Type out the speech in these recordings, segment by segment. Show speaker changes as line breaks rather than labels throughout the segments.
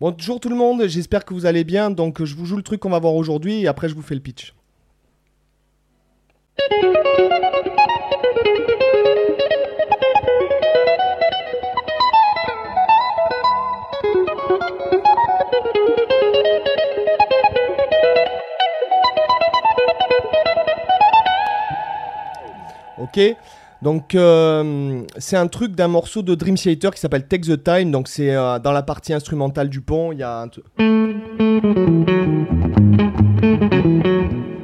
Bonjour tout le monde, j'espère que vous allez bien. Donc je vous joue le truc qu'on va voir aujourd'hui et après je vous fais le pitch. Ok donc euh, c'est un truc d'un morceau de Dream Theater qui s'appelle Take the Time. Donc c'est euh, dans la partie instrumentale du pont, il y a un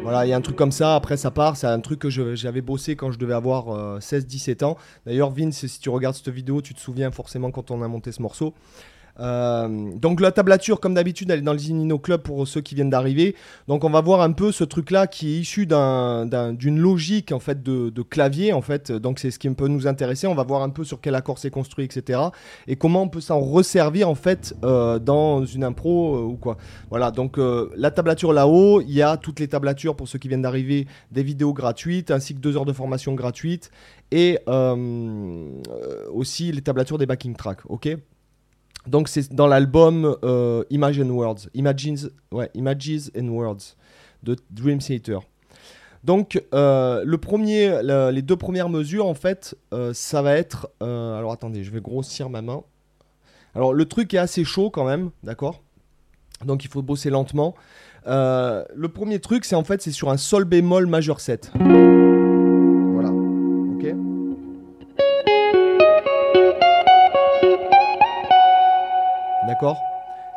voilà, il y a un truc comme ça, après ça part, c'est un truc que j'avais bossé quand je devais avoir 16-17 euh, ans. D'ailleurs Vince, si tu regardes cette vidéo, tu te souviens forcément quand on a monté ce morceau. Euh, donc la tablature, comme d'habitude, elle est dans le Zinino Club pour ceux qui viennent d'arriver. Donc on va voir un peu ce truc-là qui est issu d'une logique en fait de, clavier en fait. Donc c'est ce qui peut nous intéresser. On va voir un peu sur quel accord c'est construit, etc. Et comment on peut s'en resservir en fait euh, dans une impro euh, ou quoi. Voilà. Donc la tablature là-haut, il y a toutes les tablatures pour ceux qui viennent d'arriver, des vidéos gratuites ainsi que deux heures de formation gratuite et aussi les tablatures des backing tracks. Ok? Donc c'est dans l'album euh, Imagine Words, Images and Words de Dream Theater. Donc euh, les deux premières mesures en fait, euh, ça va être, alors attendez, je vais grossir ma main. Alors le truc est assez chaud quand même, d'accord? Donc il faut bosser lentement. le premier truc, c'est en fait, c'est sur un sol bémol majeur 7.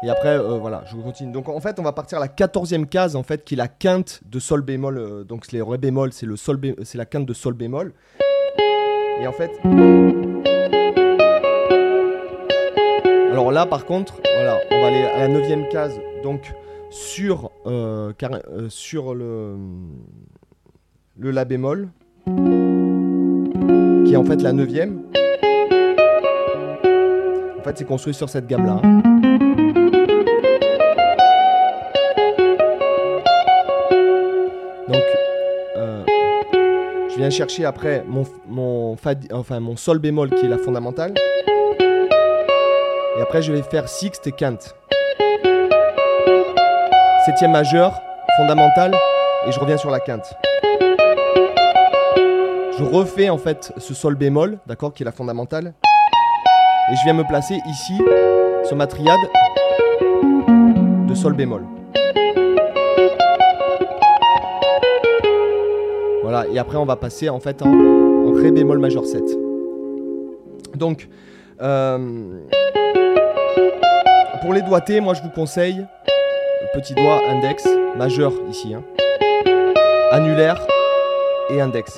Et après, euh, voilà, je continue. Donc en fait, on va partir à la quatorzième case, en fait, qui est la quinte de sol bémol. Euh, donc les ré bémol, c'est le sol c'est la quinte de sol bémol. Et en fait, alors là, par contre, voilà, on va aller à la neuvième case, donc sur euh, le le la bémol, qui est en fait la neuvième. En fait, c'est construit sur cette gamme-là. Donc, euh, je viens chercher après mon, mon, enfin, mon sol bémol qui est la fondamentale. Et après, je vais faire sixte et quinte. Septième majeur, fondamentale, et je reviens sur la quinte. Je refais en fait ce sol bémol, d'accord, qui est la fondamentale. Et je viens me placer ici, sur ma triade de Sol bémol. Voilà, et après on va passer en fait en, Ré bémol majeur 7. Donc, euh, pour les doigtés, moi je vous conseille petit doigt, index, majeur ici, hein. annulaire et index.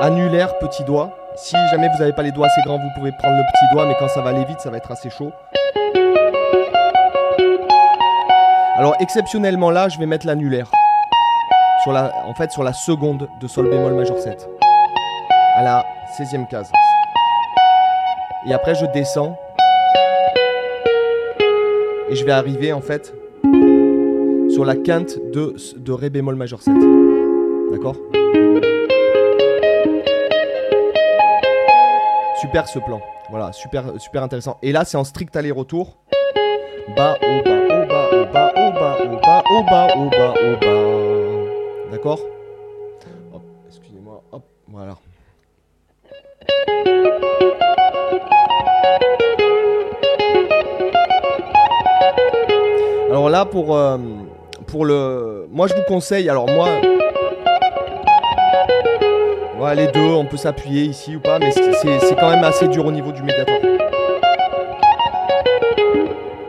Annulaire, petit doigt, si jamais vous n'avez pas les doigts assez grands, vous pouvez prendre le petit doigt, mais quand ça va aller vite, ça va être assez chaud. Alors exceptionnellement là, je vais mettre l'annulaire. La, en fait, sur la seconde de Sol bémol majeur 7. À la 16e case. Et après, je descends. Et je vais arriver en fait sur la quinte de, de Ré bémol majeur 7. D'accord? Super ce plan. Voilà, super, super intéressant. Et là, c'est en strict aller-retour. Bas, au bas, au bas, au bas, au bas, au bas, au bas, au bas, au bas. D'accord? Hop, excusez-moi. Hop, voilà. Alors là, pour, euh, pour le... Moi, je vous conseille... Alors moi les deux, on peut s'appuyer ici ou pas, mais c'est quand même assez dur au niveau du médiator.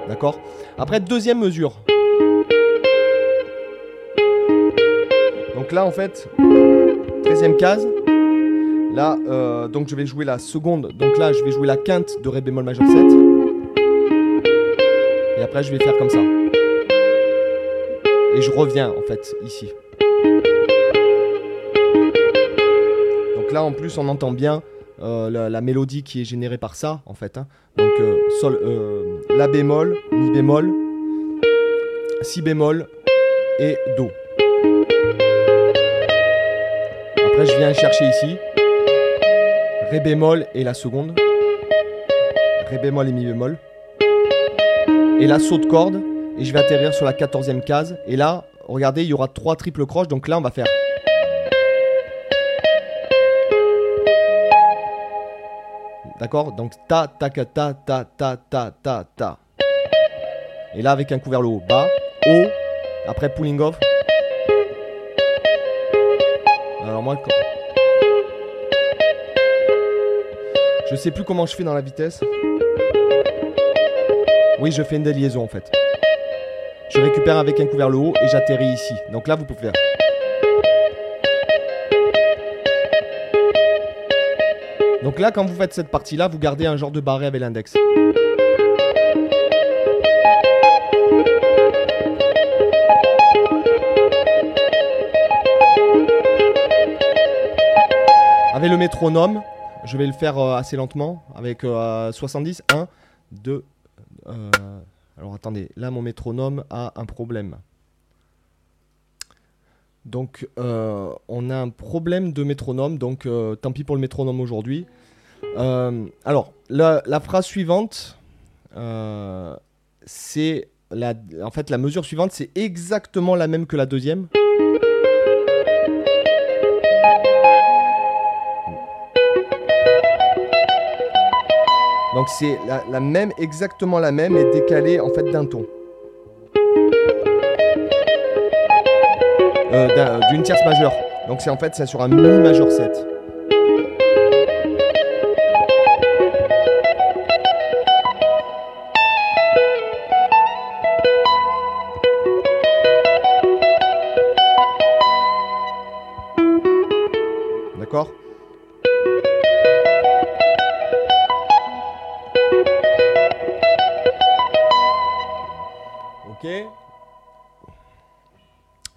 D'accord? Après, deuxième mesure. Donc là, en fait, 13e case. Là, euh, donc je vais jouer la seconde. Donc là, je vais jouer la quinte de Ré bémol majeur 7. Et après, je vais faire comme ça. Et je reviens, en fait, ici. Là, en plus, on entend bien euh, la, mélodie qui est générée par ça, en fait. Hein. Donc, euh, sol, euh, La bémol, Mi bémol, Si bémol et Do. Après, je viens chercher ici Ré bémol et la seconde. Ré bémol et Mi bémol. Et là, saut de corde. Et je vais atterrir sur la 14e case. Et là, regardez, il y aura trois triples croches. Donc là, on va faire. D'accord Donc ta, ta, ta, ta, ta, ta, ta, ta. Et là, avec un couvert le haut. Bas, haut. Après, pulling off. Alors moi, quand- je sais plus comment je fais dans la vitesse. Oui, je fais une déliaison en fait. Je récupère avec un couvert le haut et j'atterris ici. Donc là, vous pouvez faire. Donc là, quand vous faites cette partie-là, vous gardez un genre de barré avec l'index. Avec le métronome, je vais le faire euh, assez lentement, avec euh, 70. 1, 2. euh, alors attendez, là mon métronome a un problème. Donc euh, on a un problème de métronome, donc euh, tant pis pour le métronome aujourd'hui. Euh, alors la, phrase suivante, euh, c'est la, en fait la mesure suivante, c'est exactement la même que la deuxième. Donc c'est la, même, exactement la même, et décalée en fait d'un ton. Euh, d'un- D'une tierce majeure. Donc c'est en fait c'est sur un mi majeur 7.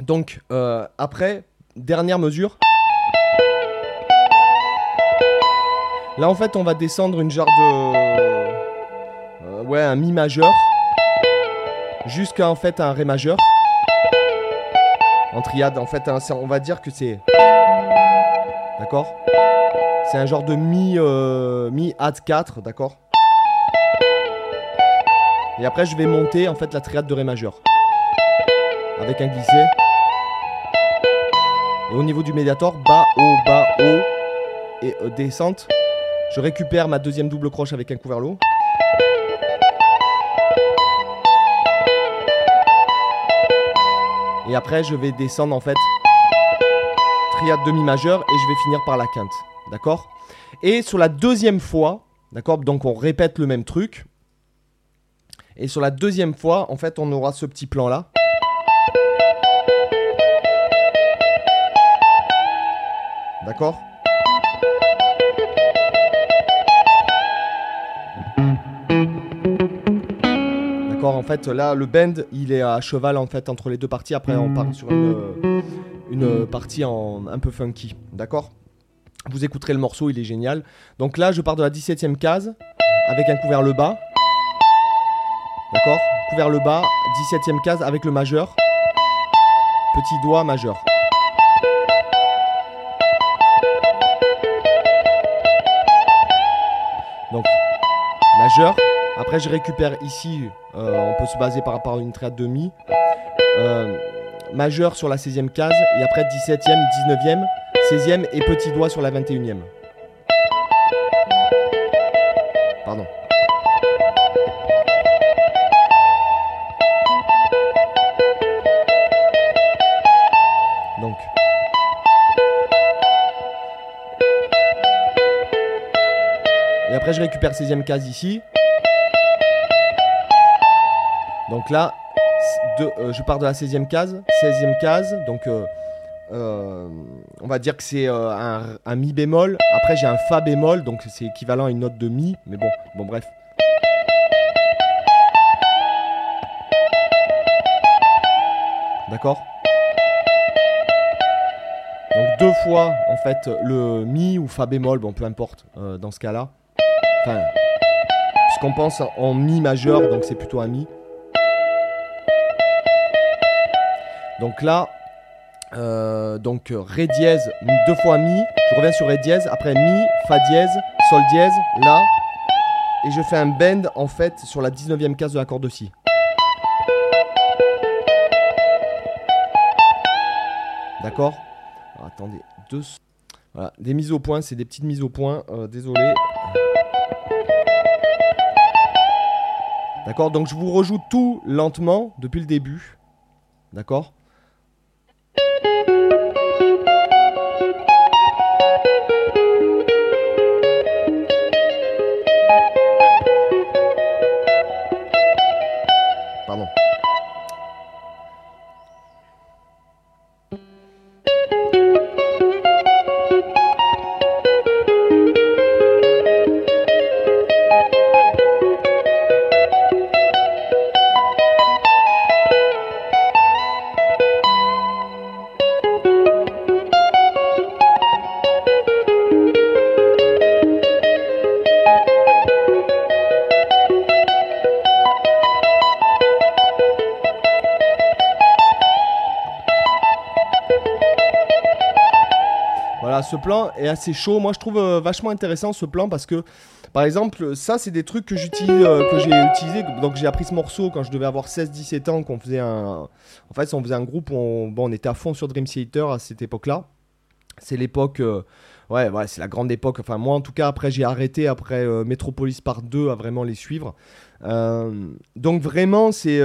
Donc, euh, après, dernière mesure. Là, en fait, on va descendre une genre de. euh, ouais, un Mi majeur. Jusqu'à, en fait, un Ré majeur. En triade, en fait, c'est- on va dire que c'est. D'accord? C'est un genre de Mi, euh, mi Add 4, d'accord? Et après, je vais monter, en fait, la triade de Ré majeur. Avec un glissé. Au niveau du médiator, bas, haut, bas, haut et euh, descente. Je récupère ma deuxième double croche avec un lot. Et après, je vais descendre en fait triade demi majeur et je vais finir par la quinte. D'accord? Et sur la deuxième fois, d'accord? Donc on répète le même truc. Et sur la deuxième fois, en fait, on aura ce petit plan là. D'accord D'accord, en fait, là, le bend, il est à cheval en fait entre les deux parties. Après, on part sur une, euh, une partie en, un peu funky. D'accord Vous écouterez le morceau, il est génial. Donc là, je pars de la 17ème case avec un couvert le bas. D'accord Couvert le bas, 17ème case avec le majeur. Petit doigt majeur. Après, je récupère ici, euh, on peut se baser par rapport à une triade de mi. Euh, majeur sur la 16e case, et après 17e, 19e, 16e et petit doigt sur la 21e. Après, je récupère 16e case ici. Donc là, euh, je pars de la 16e case, 16e case, donc euh, euh, on va dire que c'est un, un mi bémol. Après, j'ai un fa bémol, donc c'est équivalent à une note de mi, mais bon, bon bref. D'accord? Donc deux fois, en fait, le mi ou fa bémol, bon, peu importe, dans ce cas-là. Enfin, qu'on pense en mi majeur, donc c'est plutôt un mi. Donc là, euh, donc ré dièse, deux fois mi, je reviens sur ré dièse, après mi, fa dièse, sol dièse, là, et je fais un bend en fait sur la 19e case de la corde si. D'accord? Attendez, deux... Voilà, des mises au point, c'est des petites mises au point, euh, désolé. D'accord. Donc je vous rejoue tout lentement depuis le début. D'accord ce plan est assez chaud. Moi, je trouve euh, vachement intéressant ce plan parce que, par exemple, ça, c'est des trucs que j'utilise, euh, que j'ai utilisé. Donc, j'ai appris ce morceau quand je devais avoir 16-17 ans, qu'on faisait un. En fait, on faisait un groupe où on, bon, on était à fond sur Dream Theater à cette époque-là. C'est l'époque. Euh, ouais, ouais c'est la grande époque. Enfin, moi, en tout cas, après, j'ai arrêté après Metropolis Part 2 à vraiment les suivre. donc vraiment, c'est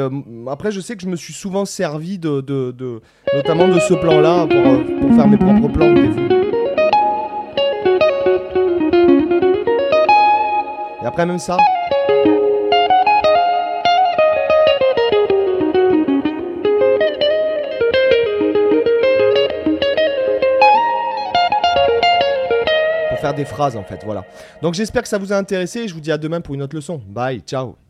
après je sais que je me suis souvent servi de, notamment de ce plan-là pour, faire mes propres plans. Et même ça. Pour faire des phrases en fait, voilà. Donc j'espère que ça vous a intéressé. Je vous dis à demain pour une autre leçon. Bye, ciao.